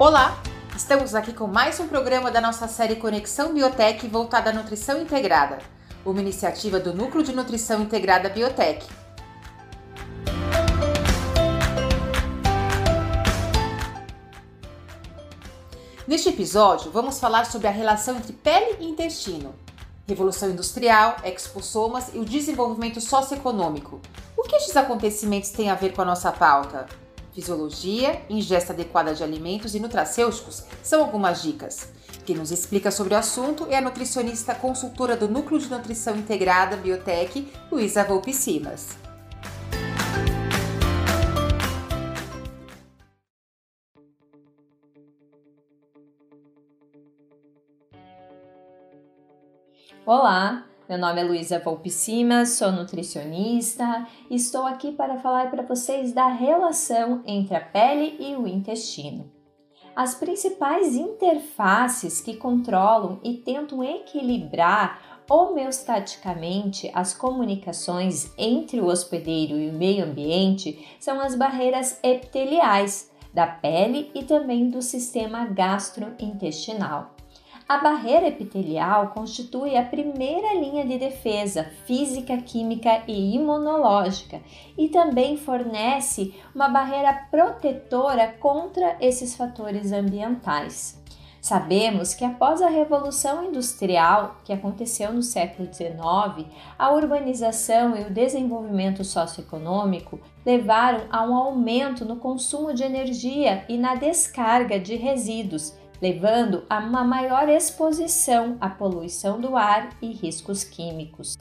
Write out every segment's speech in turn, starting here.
Olá! Estamos aqui com mais um programa da nossa série Conexão Biotech voltada à nutrição integrada, uma iniciativa do Núcleo de Nutrição Integrada Biotech. Neste episódio, vamos falar sobre a relação entre pele e intestino, Revolução Industrial, expossomas e o desenvolvimento socioeconômico. O que estes acontecimentos têm a ver com a nossa pauta? Fisiologia, ingesta adequada de alimentos e nutracêuticos são algumas dicas. Quem nos explica sobre o assunto é a nutricionista consultora do Núcleo de Nutrição Integrada Biotech, Luísa Volpe Simas. Olá, meu nome é Luísa Volpicima, sou nutricionista e estou aqui para falar para vocês da relação entre a pele e o intestino. As principais interfaces que controlam e tentam equilibrar homeostaticamente as comunicações entre o hospedeiro e o meio ambiente são as barreiras epiteliais da pele e também do sistema gastrointestinal. A barreira epitelial constitui a primeira linha de defesa física, química e imunológica e também fornece uma barreira protetora contra esses fatores ambientais. Sabemos que após a Revolução Industrial, que aconteceu no século XIX, a urbanização e o desenvolvimento socioeconômico levaram a um aumento no consumo de energia e na descarga de resíduos, levando a uma maior exposição à poluição do ar e riscos químicos.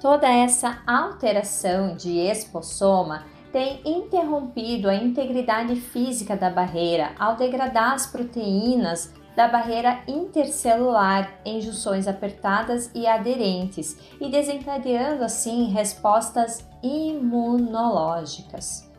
Toda essa alteração de expossoma tem interrompido a integridade física da barreira ao degradar as proteínas da barreira intercelular em junções apertadas e aderentes e desencadeando assim respostas imunológicas.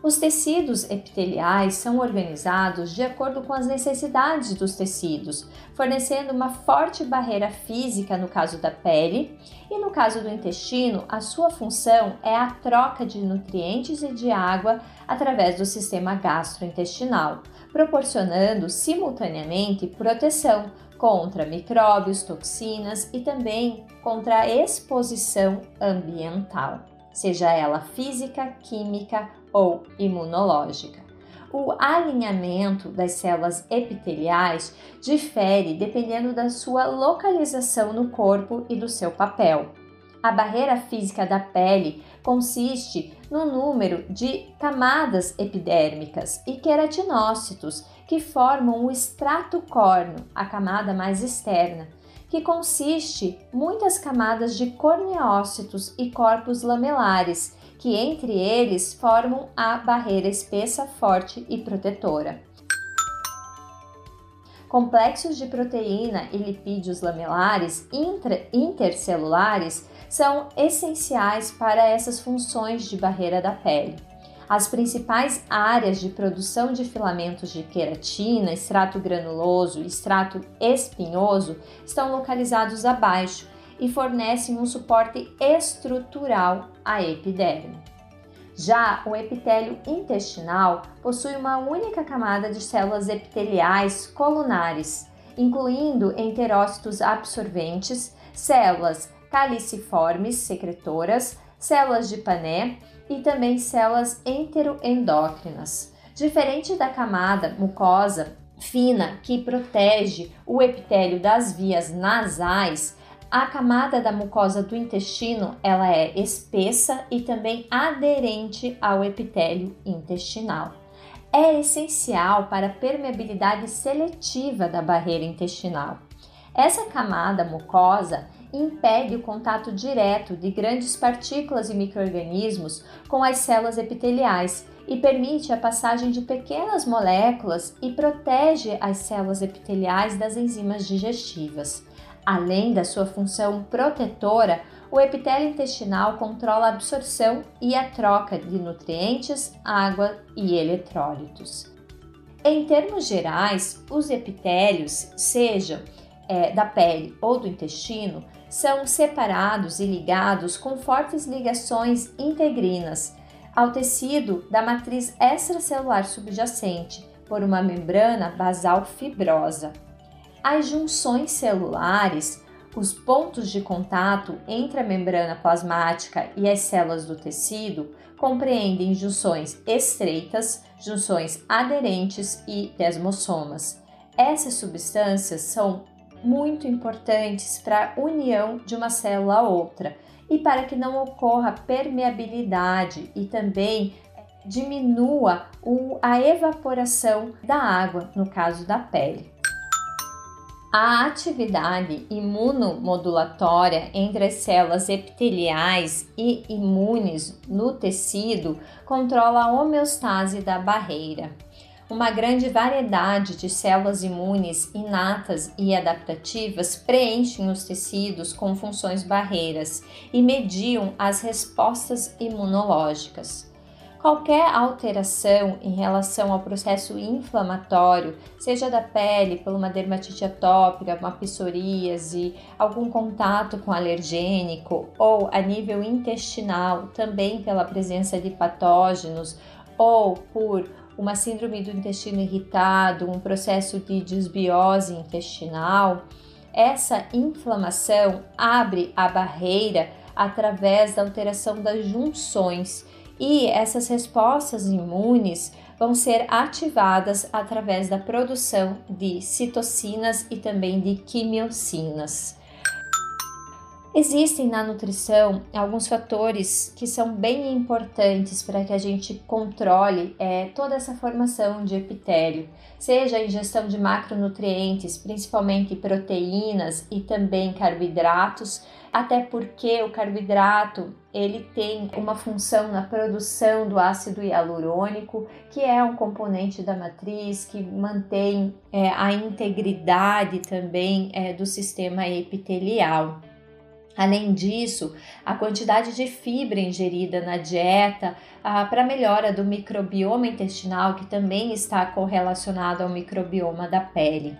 Os tecidos epiteliais são organizados de acordo com as necessidades dos tecidos, fornecendo uma forte barreira física no caso da pele, e no caso do intestino, a sua função é a troca de nutrientes e de água através do sistema gastrointestinal, proporcionando simultaneamente proteção contra micróbios, toxinas e também contra a exposição ambiental, seja ela física, química ou imunológica. O alinhamento das células epiteliais difere dependendo da sua localização no corpo e do seu papel. A barreira física da pele consiste no número de camadas epidérmicas e queratinócitos que formam o estrato córneo, a camada mais externa, que consiste muitas camadas de corneócitos e corpos lamelares que entre eles formam a barreira espessa, forte e protetora. Complexos de proteína e lipídios lamelares intra intercelulares são essenciais para essas funções de barreira da pele. As principais áreas de produção de filamentos de queratina, extrato granuloso e extrato espinhoso estão localizados abaixo e fornecem um suporte estrutural à epiderme. Já o epitélio intestinal possui uma única camada de células epiteliais colunares, incluindo enterócitos absorventes, células caliciformes secretoras, células de Pané e também células enteroendócrinas. Diferente da camada mucosa fina que protege o epitélio das vias nasais, a camada da mucosa do intestino ela é espessa e também aderente ao epitélio intestinal. É essencial para a permeabilidade seletiva da barreira intestinal. Essa camada mucosa impede o contato direto de grandes partículas e microrganismos com as células epiteliais e permite a passagem de pequenas moléculas e protege as células epiteliais das enzimas digestivas. Além da sua função protetora, o epitélio intestinal controla a absorção e a troca de nutrientes, água e eletrólitos. Em termos gerais, os epitélios, seja é, da pele ou do intestino, são separados e ligados com fortes ligações integrinas, ao tecido da matriz extracelular subjacente por uma membrana basal fibrosa. As junções celulares, os pontos de contato entre a membrana plasmática e as células do tecido, compreendem junções estreitas, junções aderentes e desmossomas. Essas substâncias são muito importantes para a união de uma célula a outra e para que não ocorra permeabilidade e também diminua a evaporação da água, no caso da pele. A atividade imunomodulatória entre as células epiteliais e imunes no tecido controla a homeostase da barreira. Uma grande variedade de células imunes inatas e adaptativas preenchem os tecidos com funções barreiras e mediam as respostas imunológicas. Qualquer alteração em relação ao processo inflamatório, seja da pele por uma dermatite atópica, uma psoríase, algum contato com alergênico ou a nível intestinal, também pela presença de patógenos ou por uma síndrome do intestino irritado, um processo de desbiose intestinal, essa inflamação abre a barreira através da alteração das junções e essas respostas imunes vão ser ativadas através da produção de citocinas e também de quimiocinas. Existem na nutrição alguns fatores que são bem importantes para que a gente controle é, toda essa formação de epitélio, seja a ingestão de macronutrientes, principalmente proteínas e também carboidratos, até porque o carboidrato ele tem uma função na produção do ácido hialurônico, que é um componente da matriz que mantém é, a integridade também é, do sistema epitelial. Além disso, a quantidade de fibra ingerida na dieta ah, para melhora do microbioma intestinal, que também está correlacionado ao microbioma da pele.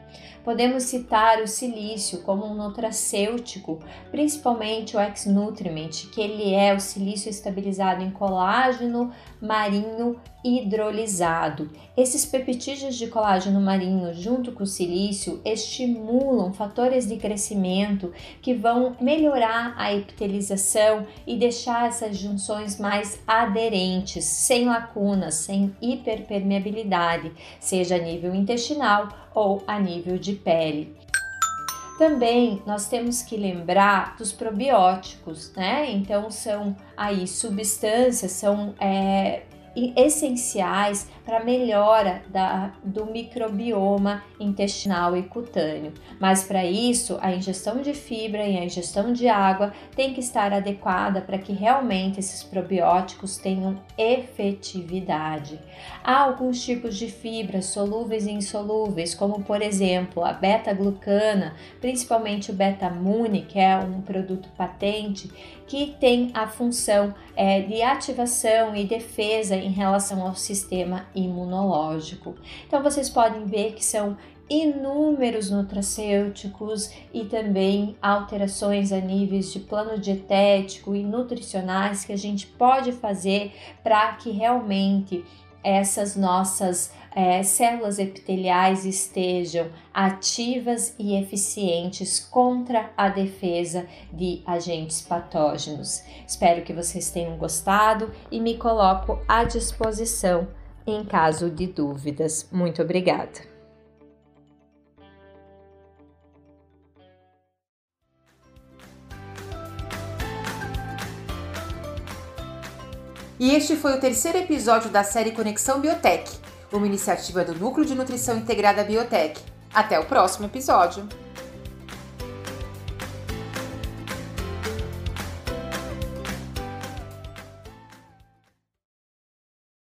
Podemos citar o silício como um nutracêutico, principalmente o X-Nutriment, que ele é o silício estabilizado em colágeno marinho hidrolisado. Esses peptídeos de colágeno marinho junto com o silício estimulam fatores de crescimento que vão melhorar a epitelização e deixar essas junções mais aderentes, sem lacunas, sem hiperpermeabilidade, seja a nível intestinal ou a nível de pele. Também nós temos que lembrar dos probióticos, né? Então são aí substâncias, são é, essenciais para a melhora da, do microbioma intestinal e cutâneo. Mas para isso, a ingestão de fibra e a ingestão de água tem que estar adequada para que realmente esses probióticos tenham efetividade. Há alguns tipos de fibras solúveis e insolúveis, como por exemplo a beta-glucana, principalmente o beta-mune, que é um produto patente, que tem a função é, de ativação e defesa em relação ao sistema imunológico. Então vocês podem ver que são inúmeros nutracêuticos e também alterações a níveis de plano dietético e nutricionais que a gente pode fazer para que realmente essas nossas é, células epiteliais estejam ativas e eficientes contra a defesa de agentes patógenos. Espero que vocês tenham gostado e me coloco à disposição em caso de dúvidas. Muito obrigada. E este foi o terceiro episódio da série Conexão Biotech, uma iniciativa do Núcleo de Nutrição Integrada Biotech. Até o próximo episódio!